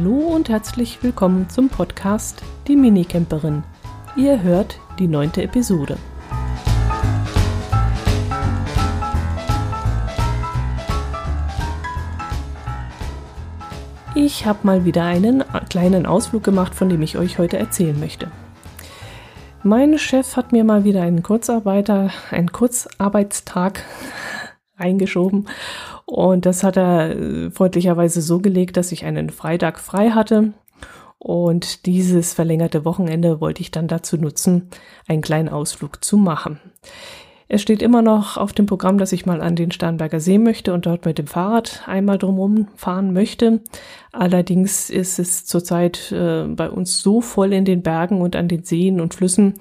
Hallo und herzlich willkommen zum Podcast Die Minicamperin. Ihr hört die neunte Episode. Ich habe mal wieder einen kleinen Ausflug gemacht, von dem ich euch heute erzählen möchte. Mein Chef hat mir mal wieder einen Kurzarbeiter, einen Kurzarbeitstag eingeschoben und das hat er äh, freundlicherweise so gelegt, dass ich einen Freitag frei hatte. Und dieses verlängerte Wochenende wollte ich dann dazu nutzen, einen kleinen Ausflug zu machen. Es steht immer noch auf dem Programm, dass ich mal an den Starnberger See möchte und dort mit dem Fahrrad einmal drumherum fahren möchte. Allerdings ist es zurzeit äh, bei uns so voll in den Bergen und an den Seen und Flüssen,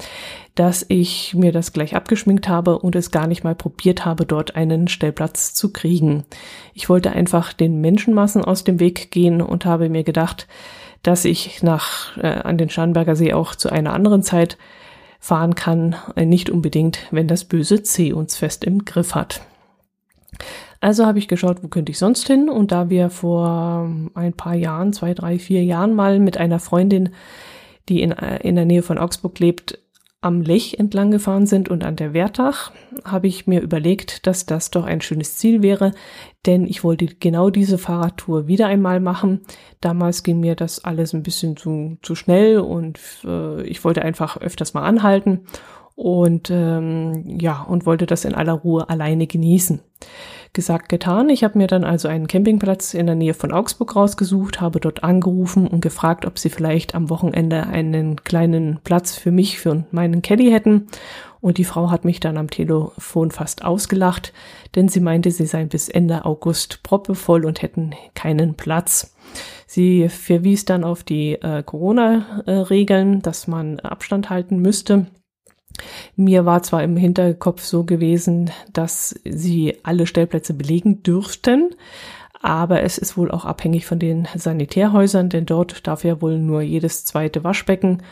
dass ich mir das gleich abgeschminkt habe und es gar nicht mal probiert habe, dort einen Stellplatz zu kriegen. Ich wollte einfach den Menschenmassen aus dem Weg gehen und habe mir gedacht, dass ich nach äh, an den Starnberger See auch zu einer anderen Zeit fahren kann, äh, nicht unbedingt, wenn das böse C uns fest im Griff hat. Also habe ich geschaut, wo könnte ich sonst hin? Und da wir vor ein paar Jahren, zwei, drei, vier Jahren mal mit einer Freundin, die in, äh, in der Nähe von Augsburg lebt, am Lech entlang gefahren sind und an der Wertach, habe ich mir überlegt, dass das doch ein schönes Ziel wäre, denn ich wollte genau diese Fahrradtour wieder einmal machen. Damals ging mir das alles ein bisschen zu, zu schnell und äh, ich wollte einfach öfters mal anhalten und ähm, ja, und wollte das in aller Ruhe alleine genießen. Gesagt, getan. Ich habe mir dann also einen Campingplatz in der Nähe von Augsburg rausgesucht, habe dort angerufen und gefragt, ob sie vielleicht am Wochenende einen kleinen Platz für mich, für meinen Caddy hätten. Und die Frau hat mich dann am Telefon fast ausgelacht, denn sie meinte, sie seien bis Ende August proppevoll und hätten keinen Platz. Sie verwies dann auf die äh, Corona-Regeln, dass man Abstand halten müsste. Mir war zwar im Hinterkopf so gewesen, dass sie alle Stellplätze belegen dürften, aber es ist wohl auch abhängig von den Sanitärhäusern, denn dort darf ja wohl nur jedes zweite Waschbecken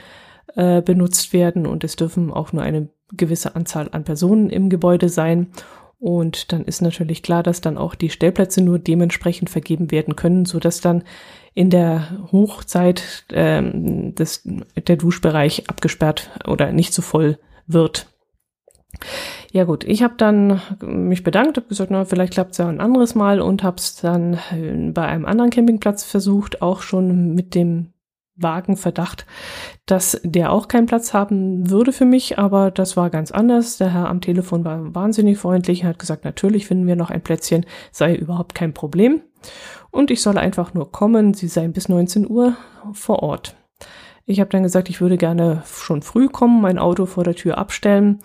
äh, benutzt werden und es dürfen auch nur eine gewisse Anzahl an Personen im Gebäude sein. Und dann ist natürlich klar, dass dann auch die Stellplätze nur dementsprechend vergeben werden können, so dass dann in der Hochzeit ähm, des, der Duschbereich abgesperrt oder nicht so voll wird. Ja gut, ich habe dann mich bedankt, habe gesagt, na, vielleicht klappt es ja ein anderes Mal und habe es dann äh, bei einem anderen Campingplatz versucht, auch schon mit dem vagen Verdacht, dass der auch keinen Platz haben würde für mich, aber das war ganz anders. Der Herr am Telefon war wahnsinnig freundlich und hat gesagt, natürlich finden wir noch ein Plätzchen, sei überhaupt kein Problem. Und ich solle einfach nur kommen, sie seien bis 19 Uhr vor Ort. Ich habe dann gesagt, ich würde gerne schon früh kommen, mein Auto vor der Tür abstellen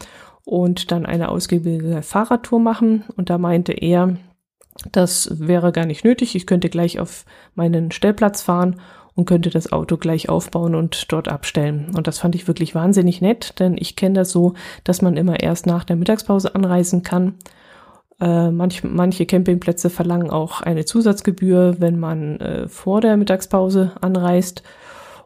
und dann eine ausgiebige Fahrradtour machen. Und da meinte er, das wäre gar nicht nötig. Ich könnte gleich auf meinen Stellplatz fahren und könnte das Auto gleich aufbauen und dort abstellen. Und das fand ich wirklich wahnsinnig nett, denn ich kenne das so, dass man immer erst nach der Mittagspause anreisen kann. Äh, manch, manche Campingplätze verlangen auch eine Zusatzgebühr, wenn man äh, vor der Mittagspause anreist.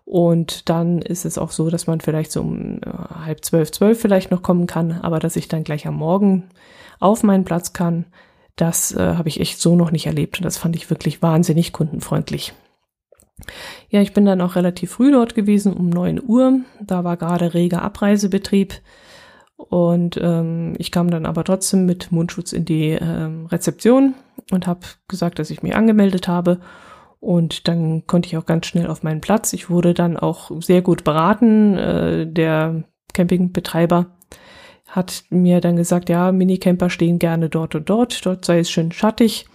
Und dann ist es auch so, dass man vielleicht so um äh, halb zwölf, zwölf vielleicht noch kommen kann, aber dass ich dann gleich am Morgen auf meinen Platz kann, das äh, habe ich echt so noch nicht erlebt. Und das fand ich wirklich wahnsinnig kundenfreundlich. Ja, ich bin dann auch relativ früh dort gewesen, um neun Uhr. Da war gerade reger Abreisebetrieb. Und ähm, ich kam dann aber trotzdem mit Mundschutz in die ähm, Rezeption und habe gesagt, dass ich mich angemeldet habe und dann konnte ich auch ganz schnell auf meinen Platz. Ich wurde dann auch sehr gut beraten. Äh, der Campingbetreiber hat mir dann gesagt, ja, Minicamper stehen gerne dort und dort. Dort sei es schön schattig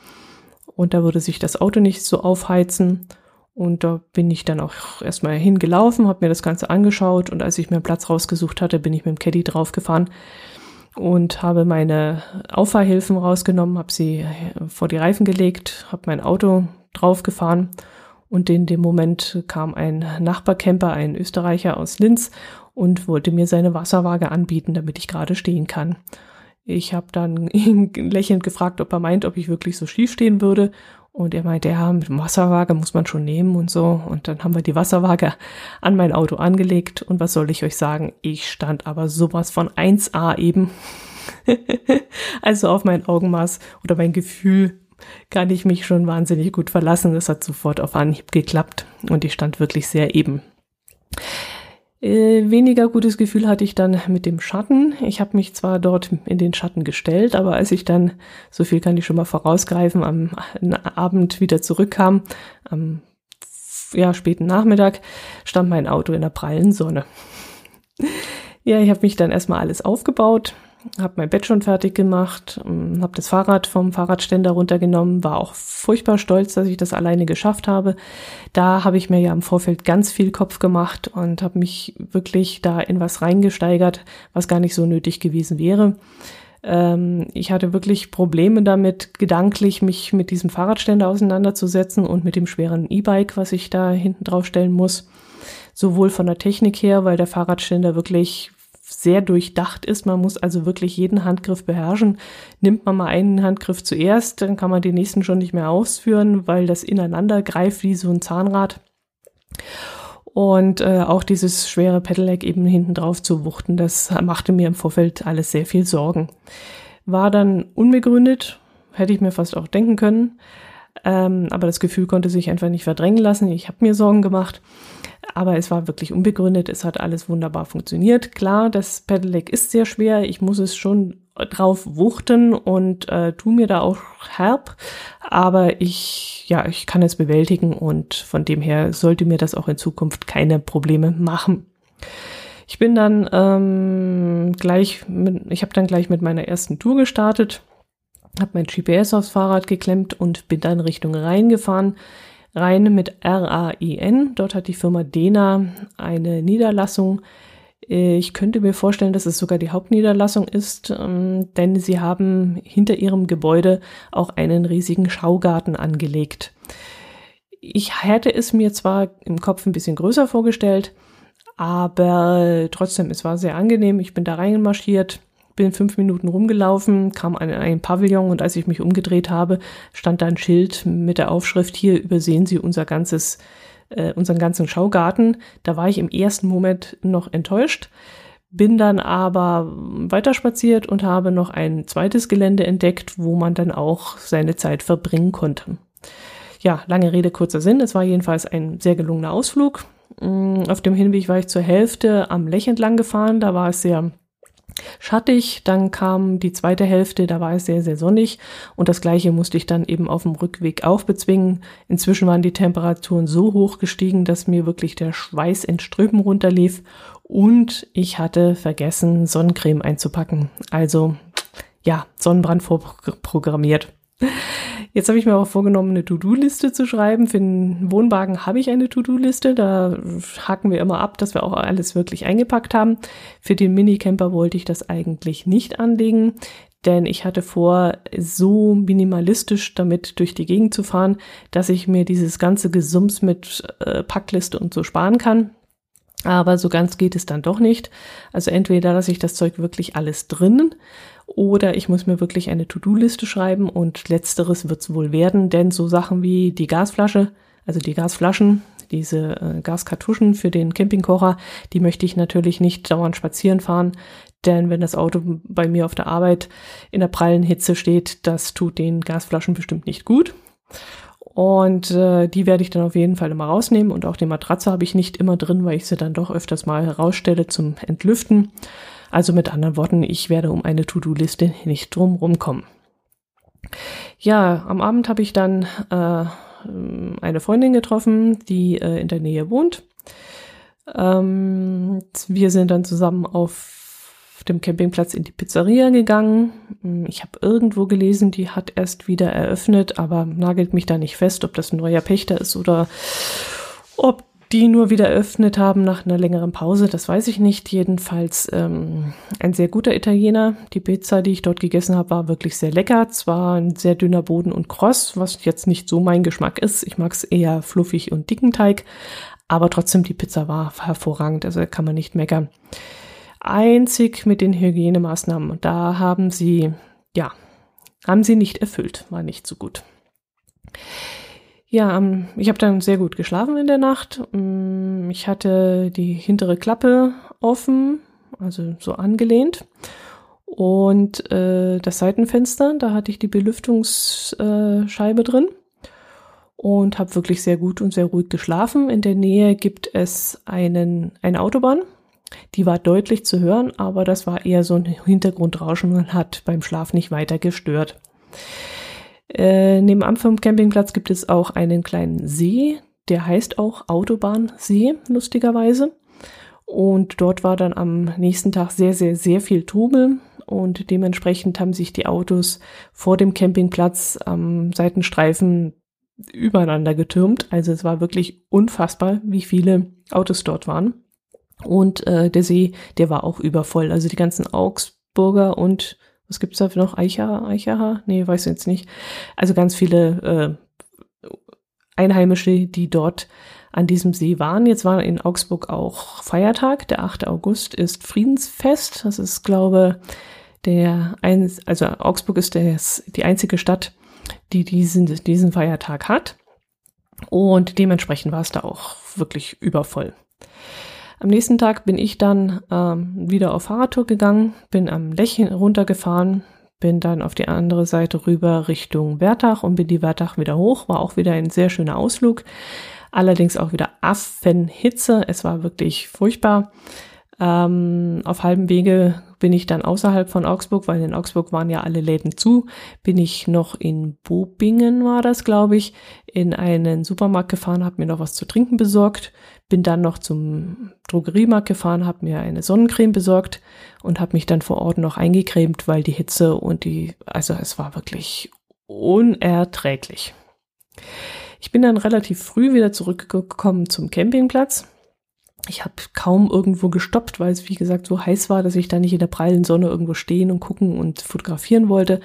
und da würde sich das Auto nicht so aufheizen. Und da bin ich dann auch erstmal hingelaufen, habe mir das Ganze angeschaut und als ich mir einen Platz rausgesucht hatte, bin ich mit dem Caddy draufgefahren und habe meine Auffahrhilfen rausgenommen, habe sie vor die Reifen gelegt, habe mein Auto draufgefahren und in dem Moment kam ein Nachbarcamper, ein Österreicher aus Linz und wollte mir seine Wasserwaage anbieten, damit ich gerade stehen kann. Ich habe dann ihn lächelnd gefragt, ob er meint, ob ich wirklich so schief stehen würde. Und er meinte, ja, mit Wasserwaage muss man schon nehmen und so. Und dann haben wir die Wasserwaage an mein Auto angelegt. Und was soll ich euch sagen? Ich stand aber sowas von 1A eben. also auf mein Augenmaß oder mein Gefühl kann ich mich schon wahnsinnig gut verlassen. Das hat sofort auf Anhieb geklappt und ich stand wirklich sehr eben. Äh, weniger gutes Gefühl hatte ich dann mit dem Schatten. Ich habe mich zwar dort in den Schatten gestellt, aber als ich dann, so viel kann ich schon mal vorausgreifen, am Abend wieder zurückkam, am ja, späten Nachmittag, stand mein Auto in der prallen Sonne. ja, ich habe mich dann erstmal alles aufgebaut, habe mein Bett schon fertig gemacht, ähm, habe das Fahrrad vom Fahrradständer runtergenommen, war auch furchtbar stolz, dass ich das alleine geschafft habe. Da habe ich mir ja im Vorfeld ganz viel Kopf gemacht und habe mich wirklich da in was reingesteigert, was gar nicht so nötig gewesen wäre. Ähm, ich hatte wirklich Probleme damit, gedanklich mich mit diesem Fahrradständer auseinanderzusetzen und mit dem schweren E-Bike, was ich da hinten drauf stellen muss. Sowohl von der Technik her, weil der Fahrradständer wirklich sehr durchdacht ist. Man muss also wirklich jeden Handgriff beherrschen. Nimmt man mal einen Handgriff zuerst, dann kann man den nächsten schon nicht mehr ausführen, weil das ineinander greift wie so ein Zahnrad. Und äh, auch dieses schwere Pedelec eben hinten drauf zu wuchten, das machte mir im Vorfeld alles sehr viel Sorgen. War dann unbegründet, hätte ich mir fast auch denken können. Ähm, aber das Gefühl konnte sich einfach nicht verdrängen lassen. Ich habe mir Sorgen gemacht. Aber es war wirklich unbegründet. Es hat alles wunderbar funktioniert. Klar, das Pedelec ist sehr schwer. Ich muss es schon drauf wuchten und äh, tu mir da auch herb. Aber ich, ja, ich kann es bewältigen und von dem her sollte mir das auch in Zukunft keine Probleme machen. Ich bin dann ähm, gleich, mit, ich habe dann gleich mit meiner ersten Tour gestartet, habe mein GPS aufs Fahrrad geklemmt und bin dann Richtung Rhein gefahren. Rhein mit R-A-I-N. Dort hat die Firma Dena eine Niederlassung. Ich könnte mir vorstellen, dass es sogar die Hauptniederlassung ist, ähm, denn sie haben hinter ihrem Gebäude auch einen riesigen Schaugarten angelegt. Ich hätte es mir zwar im Kopf ein bisschen größer vorgestellt, aber trotzdem, es war sehr angenehm. Ich bin da reinmarschiert, bin fünf Minuten rumgelaufen, kam an ein Pavillon und als ich mich umgedreht habe, stand da ein Schild mit der Aufschrift, hier übersehen Sie unser ganzes, äh, unseren ganzen Schaugarten. Da war ich im ersten Moment noch enttäuscht, bin dann aber weiterspaziert und habe noch ein zweites Gelände entdeckt, wo man dann auch seine Zeit verbringen konnte. Ja, lange Rede, kurzer Sinn. Es war jedenfalls ein sehr gelungener Ausflug. Mm, auf dem Hinweg war ich zur Hälfte am Lech entlang gefahren. Da war es sehr schattig, dann kam die zweite Hälfte, da war es sehr, sehr sonnig und das gleiche musste ich dann eben auf dem Rückweg auch bezwingen. Inzwischen waren die Temperaturen so hoch gestiegen, dass mir wirklich der Schweiß in Strömen runterlief und ich hatte vergessen, Sonnencreme einzupacken. Also ja, Sonnenbrand vorprogrammiert. Jetzt habe ich mir auch vorgenommen, eine To-Do-Liste zu schreiben. Für den Wohnwagen habe ich eine To-Do-Liste. Da haken wir immer ab, dass wir auch alles wirklich eingepackt haben. Für den Minicamper wollte ich das eigentlich nicht anlegen, denn ich hatte vor, so minimalistisch damit durch die Gegend zu fahren, dass ich mir dieses ganze Gesums mit äh, Packliste und so sparen kann. Aber so ganz geht es dann doch nicht. Also entweder lasse ich das Zeug wirklich alles drinnen oder ich muss mir wirklich eine To-Do-Liste schreiben und letzteres wird es wohl werden, denn so Sachen wie die Gasflasche, also die Gasflaschen, diese äh, Gaskartuschen für den Campingkocher, die möchte ich natürlich nicht dauernd spazieren fahren, denn wenn das Auto bei mir auf der Arbeit in der prallen Hitze steht, das tut den Gasflaschen bestimmt nicht gut. Und äh, die werde ich dann auf jeden Fall immer rausnehmen. Und auch die Matratze habe ich nicht immer drin, weil ich sie dann doch öfters mal herausstelle zum Entlüften. Also mit anderen Worten, ich werde um eine To-Do-Liste nicht drum rumkommen. Ja, am Abend habe ich dann äh, eine Freundin getroffen, die äh, in der Nähe wohnt. Ähm, wir sind dann zusammen auf dem Campingplatz in die Pizzeria gegangen. Ich habe irgendwo gelesen, die hat erst wieder eröffnet, aber nagelt mich da nicht fest, ob das ein neuer Pächter ist oder ob die nur wieder eröffnet haben nach einer längeren Pause, das weiß ich nicht. Jedenfalls ähm, ein sehr guter Italiener. Die Pizza, die ich dort gegessen habe, war wirklich sehr lecker. Zwar ein sehr dünner Boden und kross, was jetzt nicht so mein Geschmack ist. Ich mag es eher fluffig und dicken Teig, aber trotzdem die Pizza war hervorragend, also kann man nicht meckern. Einzig mit den Hygienemaßnahmen, da haben sie, ja, haben sie nicht erfüllt, war nicht so gut. Ja, ähm, ich habe dann sehr gut geschlafen in der Nacht. Mm, ich hatte die hintere Klappe offen, also so angelehnt. Und äh, das Seitenfenster, da hatte ich die Belüftungsscheibe drin und habe wirklich sehr gut und sehr ruhig geschlafen. In der Nähe gibt es einen, eine Autobahn. Die war deutlich zu hören, aber das war eher so ein Hintergrundrauschen und hat beim Schlaf nicht weiter gestört. Äh, nebenan vom Campingplatz gibt es auch einen kleinen See, der heißt auch Autobahnsee, lustigerweise. Und dort war dann am nächsten Tag sehr, sehr, sehr viel Trubel. Und dementsprechend haben sich die Autos vor dem Campingplatz am Seitenstreifen übereinander getürmt. Also es war wirklich unfassbar, wie viele Autos dort waren. Und äh, der See, der war auch übervoll. Also die ganzen Augsburger und was gibt's da noch? Eicher, Eicherha? Nee, weiß jetzt nicht. Also ganz viele äh, Einheimische, die dort an diesem See waren. Jetzt war in Augsburg auch Feiertag. Der 8. August ist Friedensfest. Das ist, glaube der ein, also Augsburg ist der, die einzige Stadt, die diesen, diesen Feiertag hat. Und dementsprechend war es da auch wirklich übervoll. Am nächsten Tag bin ich dann ähm, wieder auf Fahrradtour gegangen, bin am Lech runtergefahren, bin dann auf die andere Seite rüber Richtung Wertach und bin die Wertach wieder hoch. War auch wieder ein sehr schöner Ausflug. Allerdings auch wieder Affenhitze. Es war wirklich furchtbar. Ähm, auf halbem Wege bin ich dann außerhalb von Augsburg, weil in Augsburg waren ja alle Läden zu, bin ich noch in Bobingen, war das, glaube ich, in einen Supermarkt gefahren, habe mir noch was zu trinken besorgt, bin dann noch zum Drogeriemarkt gefahren, habe mir eine Sonnencreme besorgt und habe mich dann vor Ort noch eingecremt, weil die Hitze und die, also es war wirklich unerträglich. Ich bin dann relativ früh wieder zurückgekommen zum Campingplatz ich habe kaum irgendwo gestoppt, weil es, wie gesagt, so heiß war, dass ich da nicht in der prallen Sonne irgendwo stehen und gucken und fotografieren wollte.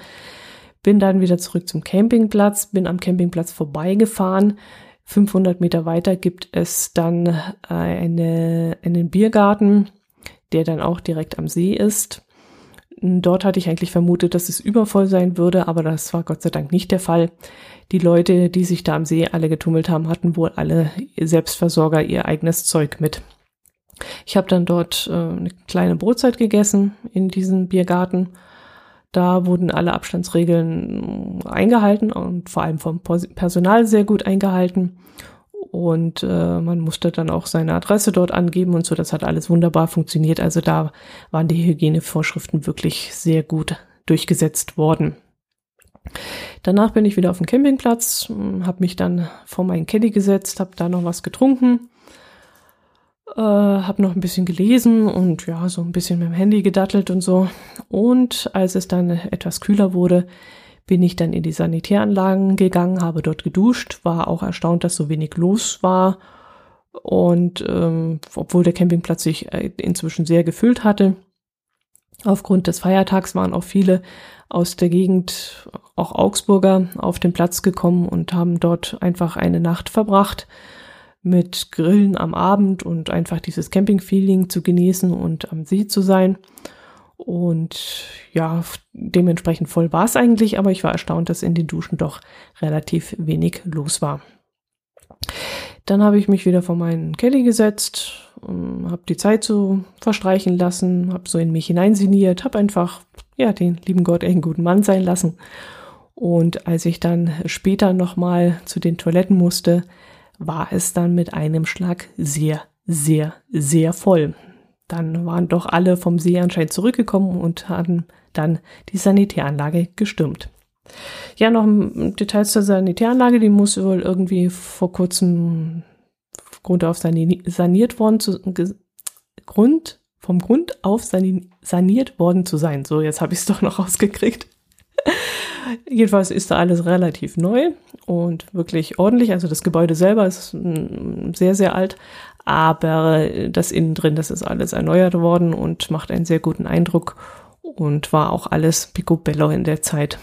Bin dann wieder zurück zum Campingplatz, bin am Campingplatz vorbeigefahren. 500 Meter weiter gibt es dann äh, eine, einen Biergarten, der dann auch direkt am See ist. Dort hatte ich eigentlich vermutet, dass es übervoll sein würde, aber das war Gott sei Dank nicht der Fall. Die Leute, die sich da am See alle getummelt haben, hatten wohl alle Selbstversorger ihr eigenes Zeug mit. Ich habe dann dort äh, eine kleine Brotzeit gegessen in diesem Biergarten. Da wurden alle Abstandsregeln eingehalten und vor allem vom Personal sehr gut eingehalten. Und äh, man musste dann auch seine Adresse dort angeben und so. Das hat alles wunderbar funktioniert. Also da waren die Hygienevorschriften wirklich sehr gut durchgesetzt worden. Danach bin ich wieder auf dem Campingplatz, habe mich dann vor meinen Caddy gesetzt, habe da noch was getrunken äh, habe noch ein bisschen gelesen und ja, so ein bisschen mit dem Handy gedattelt und so. Und als es dann etwas kühler wurde, bin ich dann in die Sanitäranlagen gegangen, habe dort geduscht, war auch erstaunt, dass so wenig los war. Und ähm, obwohl der Campingplatz sich äh, inzwischen sehr gefüllt hatte, aufgrund des Feiertags waren auch viele aus der Gegend, auch Augsburger, auf den Platz gekommen und haben dort einfach eine Nacht verbracht mit Grillen am Abend und einfach dieses Camping-Feeling zu genießen und am See zu sein. Und ja, dementsprechend voll war es eigentlich, aber ich war erstaunt, dass in den Duschen doch relativ wenig los war. Dann habe ich mich wieder vor meinen Kelly gesetzt, habe die Zeit so verstreichen lassen, habe so in mich hineinsiniert, habe einfach ja den lieben Gott einen guten Mann sein lassen. Und als ich dann später nochmal zu den Toiletten musste, war es dann mit einem Schlag sehr, sehr, sehr voll. Dann waren doch alle vom See anscheinend zurückgekommen und haben dann die Sanitäranlage gestürmt. Ja, noch Details zur Sanitäranlage, die muss wohl irgendwie vor kurzem Grund auf saniert worden zu, Grund, vom Grund auf saniert worden zu sein. So, jetzt habe ich es doch noch rausgekriegt. Jedenfalls ist da alles relativ neu und wirklich ordentlich. Also das Gebäude selber ist mm, sehr, sehr alt, aber das innen drin, das ist alles erneuert worden und macht einen sehr guten Eindruck und war auch alles picobello in der Zeit.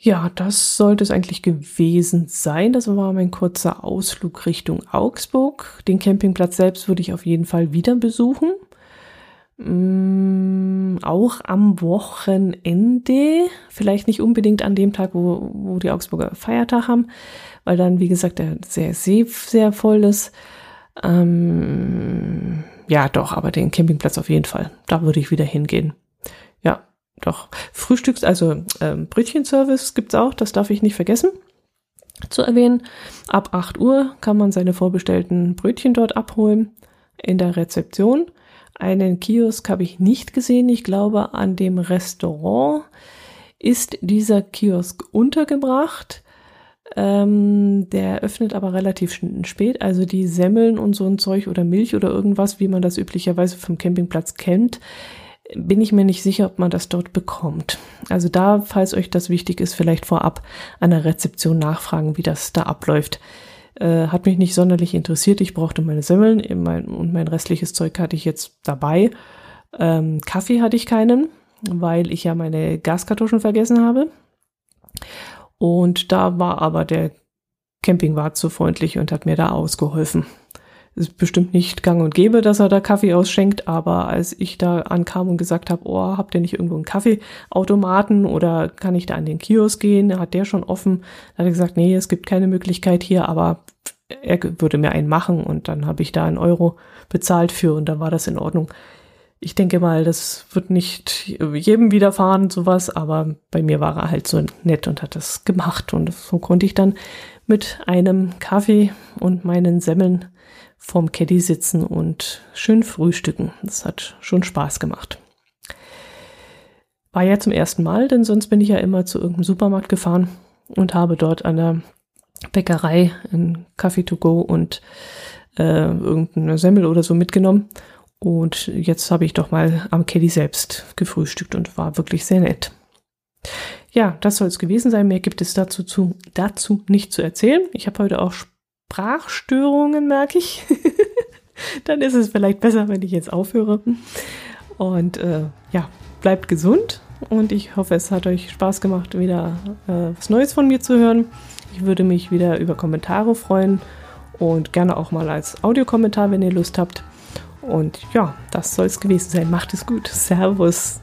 Ja, das sollte es eigentlich gewesen sein. Das war mein kurzer Ausflug Richtung Augsburg. Den Campingplatz selbst würde ich auf jeden Fall wieder besuchen. Auch am Wochenende, vielleicht nicht unbedingt an dem Tag, wo, wo die Augsburger Feiertag haben, weil dann, wie gesagt, der sehr, sehr, sehr voll ist. Ähm, ja, doch, aber den Campingplatz auf jeden Fall. Da würde ich wieder hingehen. Ja, doch. Frühstücks, also ähm, Brötchenservice gibt's auch, das darf ich nicht vergessen zu erwähnen. Ab 8 Uhr kann man seine vorbestellten Brötchen dort abholen in der Rezeption. Einen Kiosk habe ich nicht gesehen. Ich glaube, an dem Restaurant ist dieser Kiosk untergebracht. Ähm, der öffnet aber relativ spät. Also die Semmeln und so ein Zeug oder Milch oder irgendwas, wie man das üblicherweise vom Campingplatz kennt, bin ich mir nicht sicher, ob man das dort bekommt. Also da, falls euch das wichtig ist, vielleicht vorab an der Rezeption nachfragen, wie das da abläuft. Äh, hat mich nicht sonderlich interessiert. Ich brauchte meine Semmeln mein, und mein restliches Zeug hatte ich jetzt dabei. Ähm, Kaffee hatte ich keinen, weil ich ja meine Gaskartuschen vergessen habe. Und da war aber der Campingwart so freundlich und hat mir da ausgeholfen ist bestimmt nicht gang und gäbe, dass er da Kaffee ausschenkt, aber als ich da ankam und gesagt habe, oh, habt ihr nicht irgendwo einen Kaffeeautomaten oder kann ich da an den Kiosk gehen? Hat der schon offen? Da hat er gesagt, nee, es gibt keine Möglichkeit hier, aber er würde mir einen machen und dann habe ich da einen Euro bezahlt für und dann war das in Ordnung. Ich denke mal, das wird nicht jedem widerfahren, sowas, aber bei mir war er halt so nett und hat das gemacht und so konnte ich dann mit einem Kaffee und meinen Semmeln vorm Caddy sitzen und schön frühstücken. Das hat schon Spaß gemacht. War ja zum ersten Mal, denn sonst bin ich ja immer zu irgendeinem Supermarkt gefahren und habe dort an der Bäckerei einen Kaffee to go und äh, irgendeine Semmel oder so mitgenommen. Und jetzt habe ich doch mal am Caddy selbst gefrühstückt und war wirklich sehr nett. Ja, das soll es gewesen sein. Mehr gibt es dazu, zu, dazu nicht zu erzählen. Ich habe heute auch Sprachstörungen, merke ich. Dann ist es vielleicht besser, wenn ich jetzt aufhöre. Und äh, ja, bleibt gesund und ich hoffe, es hat euch Spaß gemacht, wieder äh, was Neues von mir zu hören. Ich würde mich wieder über Kommentare freuen und gerne auch mal als Audiokommentar, wenn ihr Lust habt. Und ja, das soll es gewesen sein. Macht es gut. Servus.